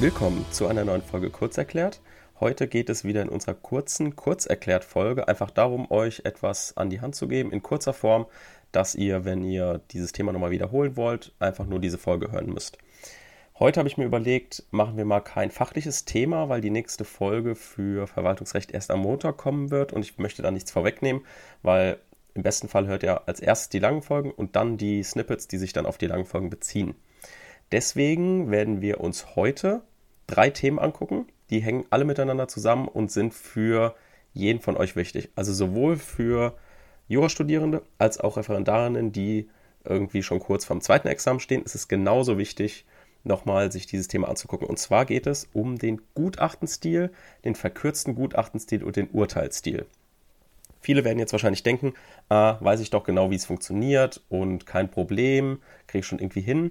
Willkommen zu einer neuen Folge Kurzerklärt. Heute geht es wieder in unserer kurzen Kurzerklärt-Folge einfach darum, euch etwas an die Hand zu geben in kurzer Form, dass ihr, wenn ihr dieses Thema nochmal wiederholen wollt, einfach nur diese Folge hören müsst. Heute habe ich mir überlegt, machen wir mal kein fachliches Thema, weil die nächste Folge für Verwaltungsrecht erst am Montag kommen wird und ich möchte da nichts vorwegnehmen, weil im besten Fall hört ihr als erstes die langen Folgen und dann die Snippets, die sich dann auf die langen Folgen beziehen. Deswegen werden wir uns heute drei Themen angucken. Die hängen alle miteinander zusammen und sind für jeden von euch wichtig. Also sowohl für Jurastudierende als auch Referendarinnen, die irgendwie schon kurz vorm zweiten Examen stehen, ist es genauso wichtig, nochmal sich dieses Thema anzugucken. Und zwar geht es um den Gutachtenstil, den verkürzten Gutachtenstil und den Urteilsstil. Viele werden jetzt wahrscheinlich denken, ah, weiß ich doch genau, wie es funktioniert und kein Problem, kriege ich schon irgendwie hin.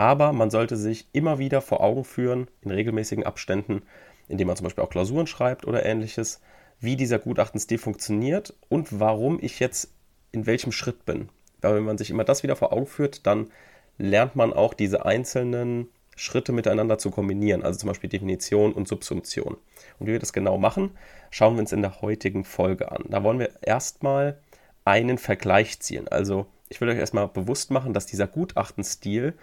Aber man sollte sich immer wieder vor Augen führen, in regelmäßigen Abständen, indem man zum Beispiel auch Klausuren schreibt oder ähnliches, wie dieser Gutachtenstil funktioniert und warum ich jetzt in welchem Schritt bin. Weil wenn man sich immer das wieder vor Augen führt, dann lernt man auch diese einzelnen Schritte miteinander zu kombinieren, also zum Beispiel Definition und Subsumption. Und wie wir das genau machen, schauen wir uns in der heutigen Folge an. Da wollen wir erstmal einen Vergleich ziehen. Also ich will euch erstmal bewusst machen, dass dieser Gutachtenstil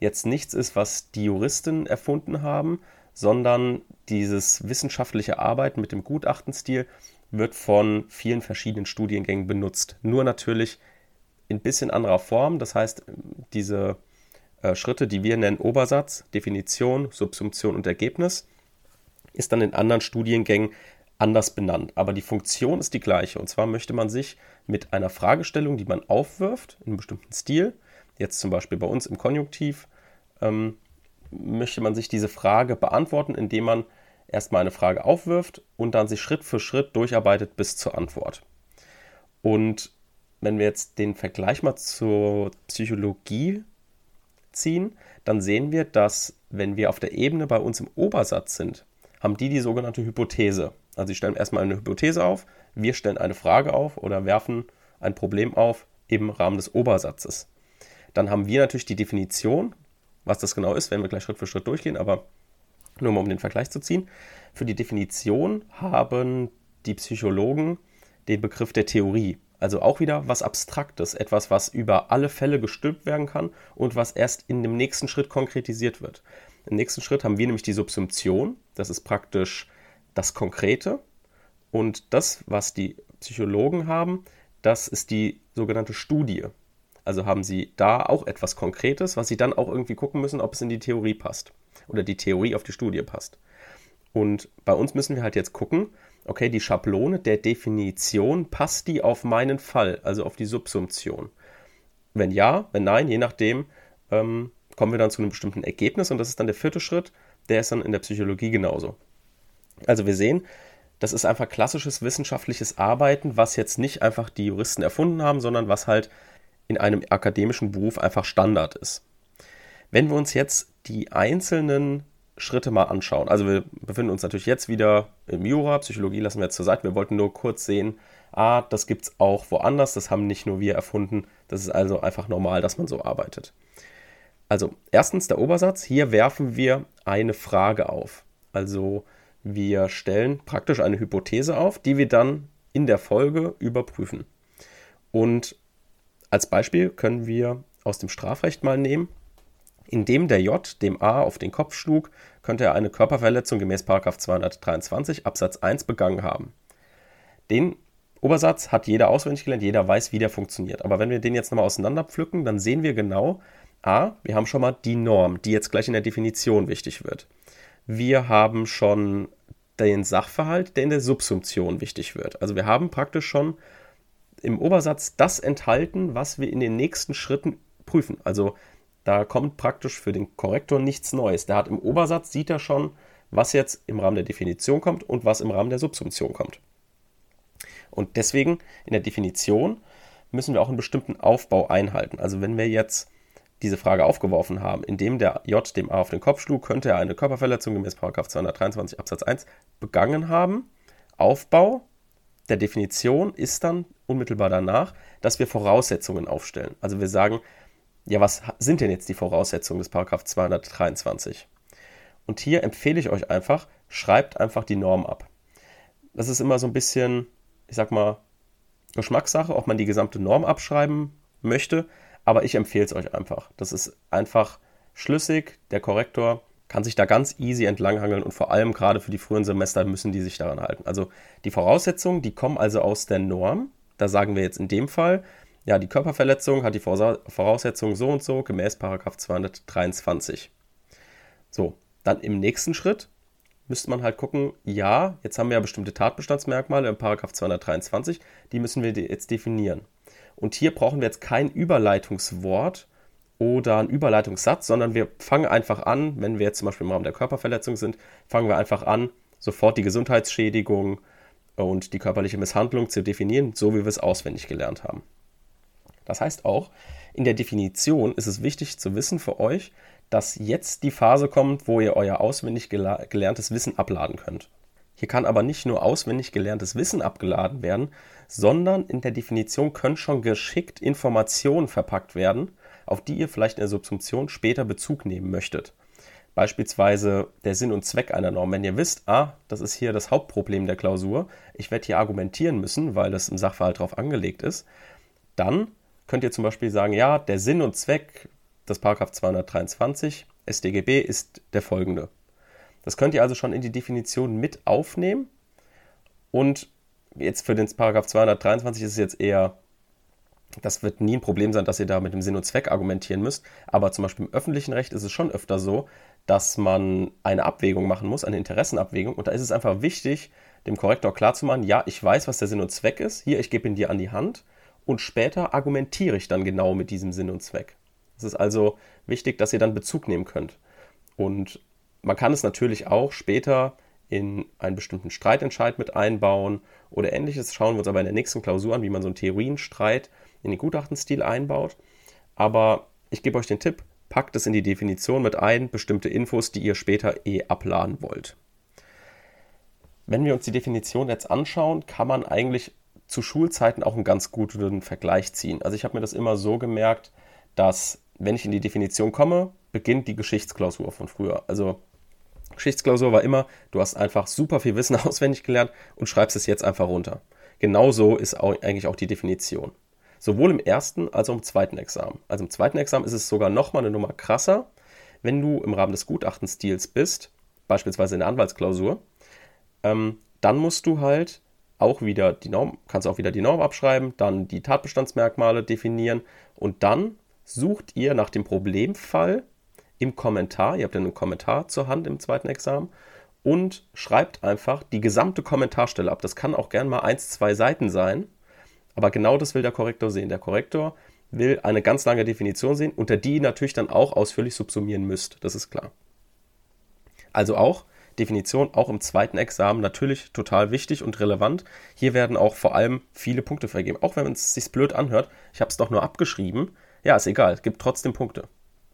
jetzt nichts ist, was die Juristen erfunden haben, sondern dieses wissenschaftliche Arbeiten mit dem Gutachtenstil wird von vielen verschiedenen Studiengängen benutzt. Nur natürlich in bisschen anderer Form. Das heißt, diese äh, Schritte, die wir nennen Obersatz, Definition, Subsumption und Ergebnis, ist dann in anderen Studiengängen anders benannt. Aber die Funktion ist die gleiche. Und zwar möchte man sich mit einer Fragestellung, die man aufwirft, in einem bestimmten Stil, jetzt zum Beispiel bei uns im Konjunktiv, ähm, möchte man sich diese Frage beantworten, indem man erstmal eine Frage aufwirft und dann sich Schritt für Schritt durcharbeitet bis zur Antwort. Und wenn wir jetzt den Vergleich mal zur Psychologie ziehen, dann sehen wir, dass wenn wir auf der Ebene bei uns im Obersatz sind, haben die die sogenannte Hypothese. Also sie stellen erstmal eine Hypothese auf, wir stellen eine Frage auf oder werfen ein Problem auf im Rahmen des Obersatzes. Dann haben wir natürlich die Definition, was das genau ist, werden wir gleich Schritt für Schritt durchgehen, aber nur mal um den Vergleich zu ziehen. Für die Definition haben die Psychologen den Begriff der Theorie. Also auch wieder was Abstraktes, etwas, was über alle Fälle gestülpt werden kann und was erst in dem nächsten Schritt konkretisiert wird. Im nächsten Schritt haben wir nämlich die Subsumption, das ist praktisch das Konkrete. Und das, was die Psychologen haben, das ist die sogenannte Studie. Also haben sie da auch etwas Konkretes, was sie dann auch irgendwie gucken müssen, ob es in die Theorie passt. Oder die Theorie auf die Studie passt. Und bei uns müssen wir halt jetzt gucken, okay, die Schablone der Definition, passt die auf meinen Fall, also auf die Subsumption? Wenn ja, wenn nein, je nachdem, ähm, kommen wir dann zu einem bestimmten Ergebnis und das ist dann der vierte Schritt, der ist dann in der Psychologie genauso. Also wir sehen, das ist einfach klassisches wissenschaftliches Arbeiten, was jetzt nicht einfach die Juristen erfunden haben, sondern was halt in einem akademischen Beruf einfach Standard ist. Wenn wir uns jetzt die einzelnen Schritte mal anschauen. Also wir befinden uns natürlich jetzt wieder im Jura, Psychologie lassen wir jetzt zur Seite. Wir wollten nur kurz sehen, ah, das gibt es auch woanders, das haben nicht nur wir erfunden. Das ist also einfach normal, dass man so arbeitet. Also erstens der Obersatz. Hier werfen wir eine Frage auf. Also wir stellen praktisch eine Hypothese auf, die wir dann in der Folge überprüfen. Und als Beispiel können wir aus dem Strafrecht mal nehmen, indem der J dem A auf den Kopf schlug, könnte er eine Körperverletzung gemäß 223 Absatz 1 begangen haben. Den Obersatz hat jeder auswendig gelernt, jeder weiß, wie der funktioniert. Aber wenn wir den jetzt nochmal auseinanderpflücken, dann sehen wir genau, A, wir haben schon mal die Norm, die jetzt gleich in der Definition wichtig wird. Wir haben schon den Sachverhalt, der in der Subsumption wichtig wird. Also wir haben praktisch schon im Obersatz das enthalten, was wir in den nächsten Schritten prüfen. Also da kommt praktisch für den Korrektor nichts Neues. Der hat im Obersatz, sieht er schon, was jetzt im Rahmen der Definition kommt und was im Rahmen der Subsumption kommt. Und deswegen in der Definition müssen wir auch einen bestimmten Aufbau einhalten. Also wenn wir jetzt diese Frage aufgeworfen haben, indem der J dem A auf den Kopf schlug, könnte er eine Körperverletzung gemäß 223 Absatz 1 begangen haben. Aufbau der Definition ist dann unmittelbar danach, dass wir Voraussetzungen aufstellen. Also wir sagen, ja, was sind denn jetzt die Voraussetzungen des Paragraph 223? Und hier empfehle ich euch einfach, schreibt einfach die Norm ab. Das ist immer so ein bisschen, ich sag mal, Geschmackssache, ob man die gesamte Norm abschreiben möchte, aber ich empfehle es euch einfach. Das ist einfach schlüssig, der Korrektor kann sich da ganz easy entlanghangeln und vor allem gerade für die frühen Semester müssen die sich daran halten. Also die Voraussetzungen, die kommen also aus der Norm. Da sagen wir jetzt in dem Fall, ja, die Körperverletzung hat die Voraussetzungen so und so gemäß Paragraph 223. So, dann im nächsten Schritt müsste man halt gucken, ja, jetzt haben wir ja bestimmte Tatbestandsmerkmale im Paragraph 223, die müssen wir jetzt definieren. Und hier brauchen wir jetzt kein Überleitungswort oder einen Überleitungssatz, sondern wir fangen einfach an, wenn wir jetzt zum Beispiel im Rahmen der Körperverletzung sind, fangen wir einfach an, sofort die Gesundheitsschädigung und die körperliche Misshandlung zu definieren, so wie wir es auswendig gelernt haben. Das heißt auch, in der Definition ist es wichtig zu wissen für euch, dass jetzt die Phase kommt, wo ihr euer auswendig gelerntes Wissen abladen könnt. Hier kann aber nicht nur auswendig gelerntes Wissen abgeladen werden, sondern in der Definition können schon geschickt Informationen verpackt werden, auf die ihr vielleicht in der Subsumption später Bezug nehmen möchtet. Beispielsweise der Sinn und Zweck einer Norm. Wenn ihr wisst, ah, das ist hier das Hauptproblem der Klausur, ich werde hier argumentieren müssen, weil das im Sachverhalt darauf angelegt ist, dann könnt ihr zum Beispiel sagen, ja, der Sinn und Zweck des Paragraph 223 StGB ist der folgende. Das könnt ihr also schon in die Definition mit aufnehmen. Und jetzt für den Paragraph 223 ist es jetzt eher, das wird nie ein Problem sein, dass ihr da mit dem Sinn und Zweck argumentieren müsst. Aber zum Beispiel im öffentlichen Recht ist es schon öfter so, dass man eine Abwägung machen muss, eine Interessenabwägung. Und da ist es einfach wichtig, dem Korrektor klarzumachen, ja, ich weiß, was der Sinn und Zweck ist. Hier, ich gebe ihn dir an die Hand und später argumentiere ich dann genau mit diesem Sinn und Zweck. Es ist also wichtig, dass ihr dann Bezug nehmen könnt. Und man kann es natürlich auch später in einen bestimmten Streitentscheid mit einbauen oder ähnliches. Schauen wir uns aber in der nächsten Klausur an, wie man so einen Theorienstreit in den Gutachtenstil einbaut. Aber ich gebe euch den Tipp, packt es in die Definition mit ein, bestimmte Infos, die ihr später eh abladen wollt. Wenn wir uns die Definition jetzt anschauen, kann man eigentlich zu Schulzeiten auch einen ganz guten Vergleich ziehen. Also ich habe mir das immer so gemerkt, dass wenn ich in die Definition komme, beginnt die Geschichtsklausur von früher. Also Geschichtsklausur war immer, du hast einfach super viel Wissen auswendig gelernt und schreibst es jetzt einfach runter. Genauso ist auch, eigentlich auch die Definition. Sowohl im ersten als auch im zweiten Examen. Also im zweiten Examen ist es sogar nochmal eine Nummer krasser, wenn du im Rahmen des Gutachtenstils bist, beispielsweise in der Anwaltsklausur, ähm, dann musst du halt auch wieder die Norm, kannst auch wieder die Norm abschreiben, dann die Tatbestandsmerkmale definieren und dann sucht ihr nach dem Problemfall im Kommentar, ihr habt ja einen Kommentar zur Hand im zweiten Examen, und schreibt einfach die gesamte Kommentarstelle ab. Das kann auch gern mal eins, zwei Seiten sein, aber genau das will der Korrektor sehen. Der Korrektor will eine ganz lange Definition sehen, unter die ihr natürlich dann auch ausführlich subsumieren müsst. Das ist klar. Also auch Definition auch im zweiten Examen natürlich total wichtig und relevant. Hier werden auch vor allem viele Punkte vergeben. Auch wenn es sich blöd anhört, ich habe es doch nur abgeschrieben. Ja, ist egal, gibt trotzdem Punkte.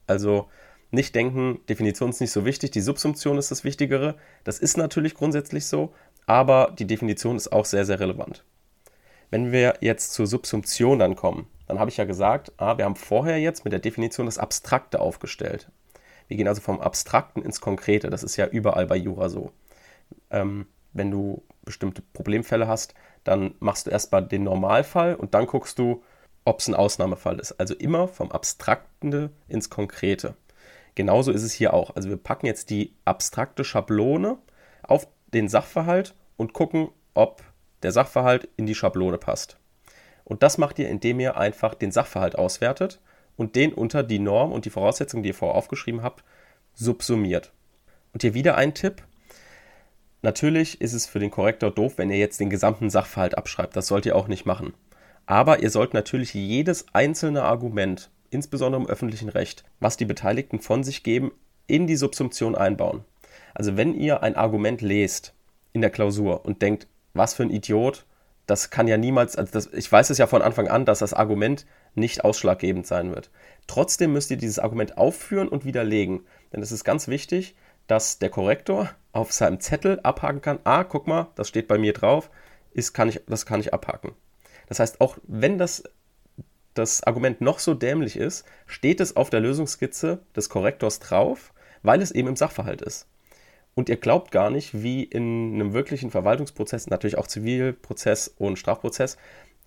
Also nicht denken, Definition ist nicht so wichtig, die Subsumption ist das Wichtigere. Das ist natürlich grundsätzlich so, aber die Definition ist auch sehr, sehr relevant. Wenn wir jetzt zur Subsumption dann kommen, dann habe ich ja gesagt, ah, wir haben vorher jetzt mit der Definition das Abstrakte aufgestellt. Wir gehen also vom Abstrakten ins Konkrete. Das ist ja überall bei Jura so. Ähm, wenn du bestimmte Problemfälle hast, dann machst du erstmal den Normalfall und dann guckst du, ob es ein Ausnahmefall ist. Also immer vom Abstrakten ins Konkrete. Genauso ist es hier auch. Also wir packen jetzt die abstrakte Schablone auf den Sachverhalt und gucken, ob der Sachverhalt in die Schablone passt. Und das macht ihr, indem ihr einfach den Sachverhalt auswertet und den unter die Norm und die Voraussetzungen, die ihr vorher aufgeschrieben habt, subsumiert. Und hier wieder ein Tipp. Natürlich ist es für den Korrektor doof, wenn ihr jetzt den gesamten Sachverhalt abschreibt. Das sollt ihr auch nicht machen. Aber ihr sollt natürlich jedes einzelne Argument, insbesondere im öffentlichen Recht, was die Beteiligten von sich geben, in die Subsumption einbauen. Also wenn ihr ein Argument lest in der Klausur und denkt, was für ein Idiot, das kann ja niemals, also das, ich weiß es ja von Anfang an, dass das Argument nicht ausschlaggebend sein wird. Trotzdem müsst ihr dieses Argument aufführen und widerlegen. Denn es ist ganz wichtig, dass der Korrektor auf seinem Zettel abhaken kann, ah, guck mal, das steht bei mir drauf, ist, kann ich, das kann ich abhaken. Das heißt, auch wenn das, das Argument noch so dämlich ist, steht es auf der Lösungsskizze des Korrektors drauf, weil es eben im Sachverhalt ist. Und ihr glaubt gar nicht, wie in einem wirklichen Verwaltungsprozess, natürlich auch Zivilprozess und Strafprozess,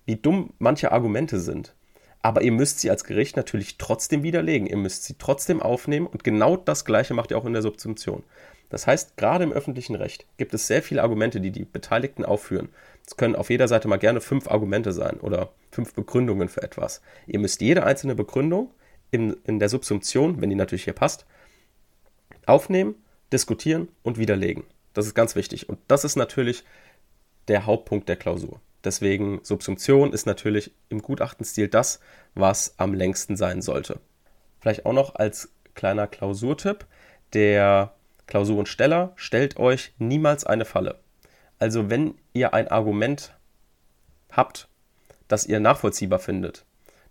wie dumm manche Argumente sind. Aber ihr müsst sie als Gericht natürlich trotzdem widerlegen. Ihr müsst sie trotzdem aufnehmen und genau das Gleiche macht ihr auch in der Subsumption. Das heißt, gerade im öffentlichen Recht gibt es sehr viele Argumente, die die Beteiligten aufführen. Es können auf jeder Seite mal gerne fünf Argumente sein oder fünf Begründungen für etwas. Ihr müsst jede einzelne Begründung in, in der Subsumption, wenn die natürlich hier passt, aufnehmen, diskutieren und widerlegen. Das ist ganz wichtig. Und das ist natürlich der Hauptpunkt der Klausur. Deswegen Subsumption ist natürlich im Gutachtenstil das, was am längsten sein sollte. Vielleicht auch noch als kleiner Klausurtipp, der Klausurensteller stellt euch niemals eine Falle. Also wenn ihr ein Argument habt, das ihr nachvollziehbar findet,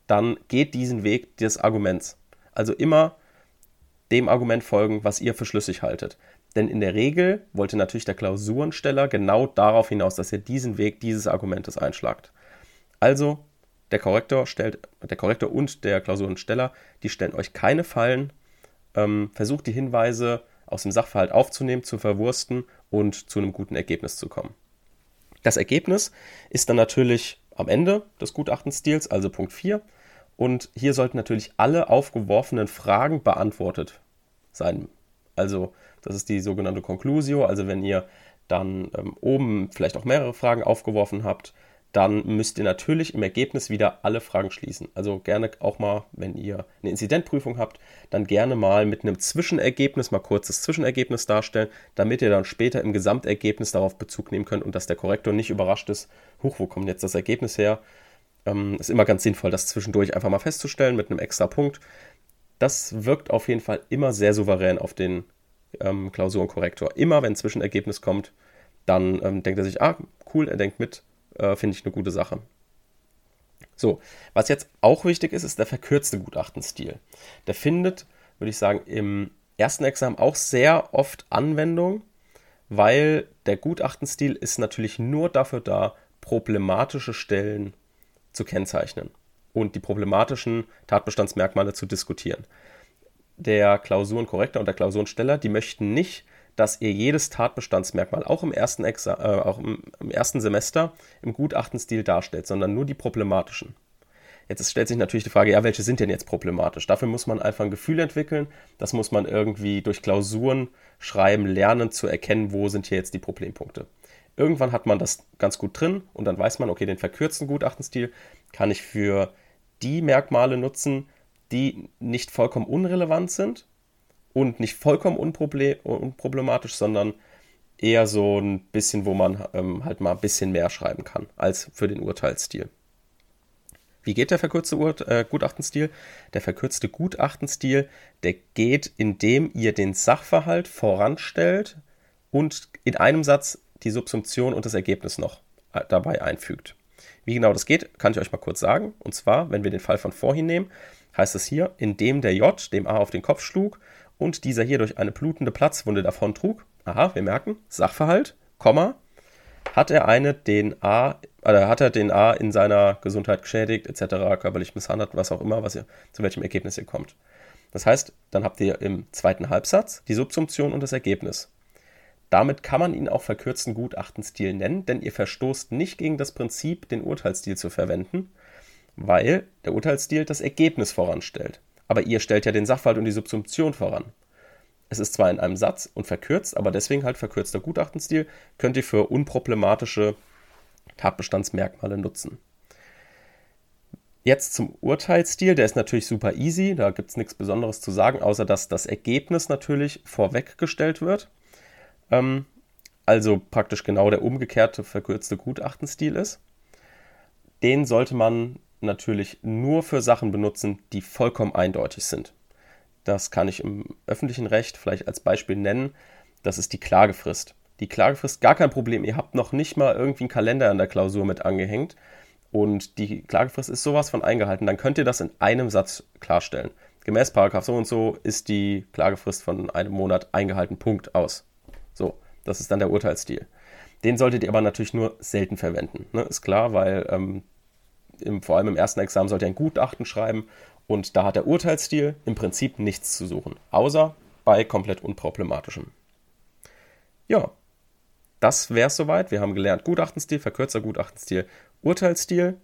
dann geht diesen Weg des Arguments. Also immer dem Argument folgen, was ihr für schlüssig haltet. Denn in der Regel wollte natürlich der Klausurensteller genau darauf hinaus, dass ihr diesen Weg dieses Argumentes einschlagt. Also der Korrektor stellt, der Korrektor und der Klausurensteller, die stellen euch keine Fallen, ähm, versucht die Hinweise aus dem Sachverhalt aufzunehmen, zu verwursten und zu einem guten Ergebnis zu kommen. Das Ergebnis ist dann natürlich am Ende des Gutachtenstils, also Punkt 4. Und hier sollten natürlich alle aufgeworfenen Fragen beantwortet sein. Also das ist die sogenannte Conclusio. Also wenn ihr dann ähm, oben vielleicht auch mehrere Fragen aufgeworfen habt, dann müsst ihr natürlich im Ergebnis wieder alle Fragen schließen. Also gerne auch mal, wenn ihr eine Inzidentprüfung habt, dann gerne mal mit einem Zwischenergebnis, mal kurzes Zwischenergebnis darstellen, damit ihr dann später im Gesamtergebnis darauf Bezug nehmen könnt und dass der Korrektor nicht überrascht ist, huch, wo kommt jetzt das Ergebnis her? Ähm, ist immer ganz sinnvoll, das zwischendurch einfach mal festzustellen mit einem extra Punkt. Das wirkt auf jeden Fall immer sehr souverän auf den ähm, Klausurenkorrektor. Immer wenn ein Zwischenergebnis kommt, dann ähm, denkt er sich, ah, cool, er denkt mit, äh, finde ich eine gute Sache. So, was jetzt auch wichtig ist, ist der verkürzte Gutachtenstil. Der findet, würde ich sagen, im ersten Examen auch sehr oft Anwendung, weil der Gutachtenstil ist natürlich nur dafür da, problematische Stellen zu kennzeichnen und die problematischen Tatbestandsmerkmale zu diskutieren. Der Klausurenkorrektor und der Klausurensteller, die möchten nicht, dass ihr jedes Tatbestandsmerkmal auch im ersten, Exa äh, auch im, im ersten Semester im Gutachtenstil darstellt, sondern nur die problematischen. Jetzt stellt sich natürlich die Frage, ja, welche sind denn jetzt problematisch? Dafür muss man einfach ein Gefühl entwickeln. Das muss man irgendwie durch Klausuren schreiben, lernen zu erkennen, wo sind hier jetzt die Problempunkte. Irgendwann hat man das ganz gut drin und dann weiß man, okay, den verkürzten Gutachtenstil kann ich für die Merkmale nutzen, die nicht vollkommen unrelevant sind und nicht vollkommen unproblematisch, sondern eher so ein bisschen, wo man ähm, halt mal ein bisschen mehr schreiben kann als für den Urteilsstil. Wie geht der verkürzte Ur äh, Gutachtenstil? Der verkürzte Gutachtenstil, der geht, indem ihr den Sachverhalt voranstellt und in einem Satz die Subsumption und das Ergebnis noch äh, dabei einfügt. Wie genau das geht, kann ich euch mal kurz sagen. Und zwar, wenn wir den Fall von vorhin nehmen, heißt es hier, indem der J dem A auf den Kopf schlug und dieser hier durch eine blutende Platzwunde davontrug. Aha, wir merken, Sachverhalt, Komma, hat er eine den A, oder hat er den A in seiner Gesundheit geschädigt, etc., körperlich misshandelt, was auch immer, was ihr, zu welchem Ergebnis ihr kommt. Das heißt, dann habt ihr im zweiten Halbsatz die Subsumption und das Ergebnis. Damit kann man ihn auch verkürzten Gutachtenstil nennen, denn ihr verstoßt nicht gegen das Prinzip, den Urteilsstil zu verwenden, weil der Urteilsstil das Ergebnis voranstellt. Aber ihr stellt ja den Sachverhalt und die Subsumption voran. Es ist zwar in einem Satz und verkürzt, aber deswegen halt verkürzter Gutachtenstil könnt ihr für unproblematische Tatbestandsmerkmale nutzen. Jetzt zum Urteilsstil, der ist natürlich super easy, da gibt es nichts Besonderes zu sagen, außer dass das Ergebnis natürlich vorweggestellt wird ähm, also praktisch genau der umgekehrte verkürzte Gutachtenstil ist. Den sollte man natürlich nur für Sachen benutzen, die vollkommen eindeutig sind. Das kann ich im öffentlichen Recht vielleicht als Beispiel nennen. Das ist die Klagefrist. Die Klagefrist, gar kein Problem. Ihr habt noch nicht mal irgendwie einen Kalender an der Klausur mit angehängt und die Klagefrist ist sowas von eingehalten. Dann könnt ihr das in einem Satz klarstellen. Gemäß Paragraph so und so ist die Klagefrist von einem Monat eingehalten. Punkt aus. So, das ist dann der Urteilsstil. Den solltet ihr aber natürlich nur selten verwenden. Ne? Ist klar, weil ähm, im, vor allem im ersten Examen sollt ihr ein Gutachten schreiben und da hat der Urteilsstil im Prinzip nichts zu suchen, außer bei komplett unproblematischem. ja, das wäre es soweit. Wir haben gelernt Gutachtenstil, verkürzter Gutachtenstil, Urteilsstil.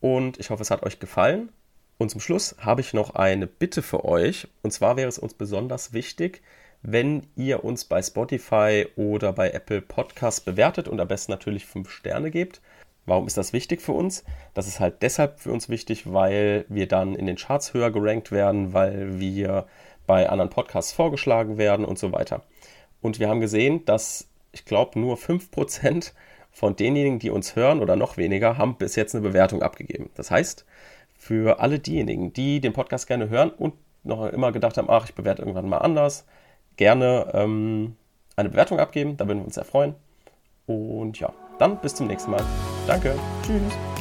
Und ich hoffe, es hat euch gefallen. Und zum Schluss habe ich noch eine Bitte für euch. Und zwar wäre es uns besonders wichtig, wenn ihr uns bei Spotify oder bei Apple Podcasts bewertet und am besten natürlich 5 Sterne gebt. Warum ist das wichtig für uns? Das ist halt deshalb für uns wichtig, weil wir dann in den Charts höher gerankt werden, weil wir bei anderen Podcasts vorgeschlagen werden und so weiter. Und wir haben gesehen, dass ich glaube nur 5% von denjenigen, die uns hören oder noch weniger, haben bis jetzt eine Bewertung abgegeben. Das heißt, für alle diejenigen, die den Podcast gerne hören und noch immer gedacht haben, ach, ich bewerte irgendwann mal anders, gerne ähm, eine Bewertung abgeben, da würden wir uns sehr freuen. Und ja, dann bis zum nächsten Mal. Danke. Tschüss.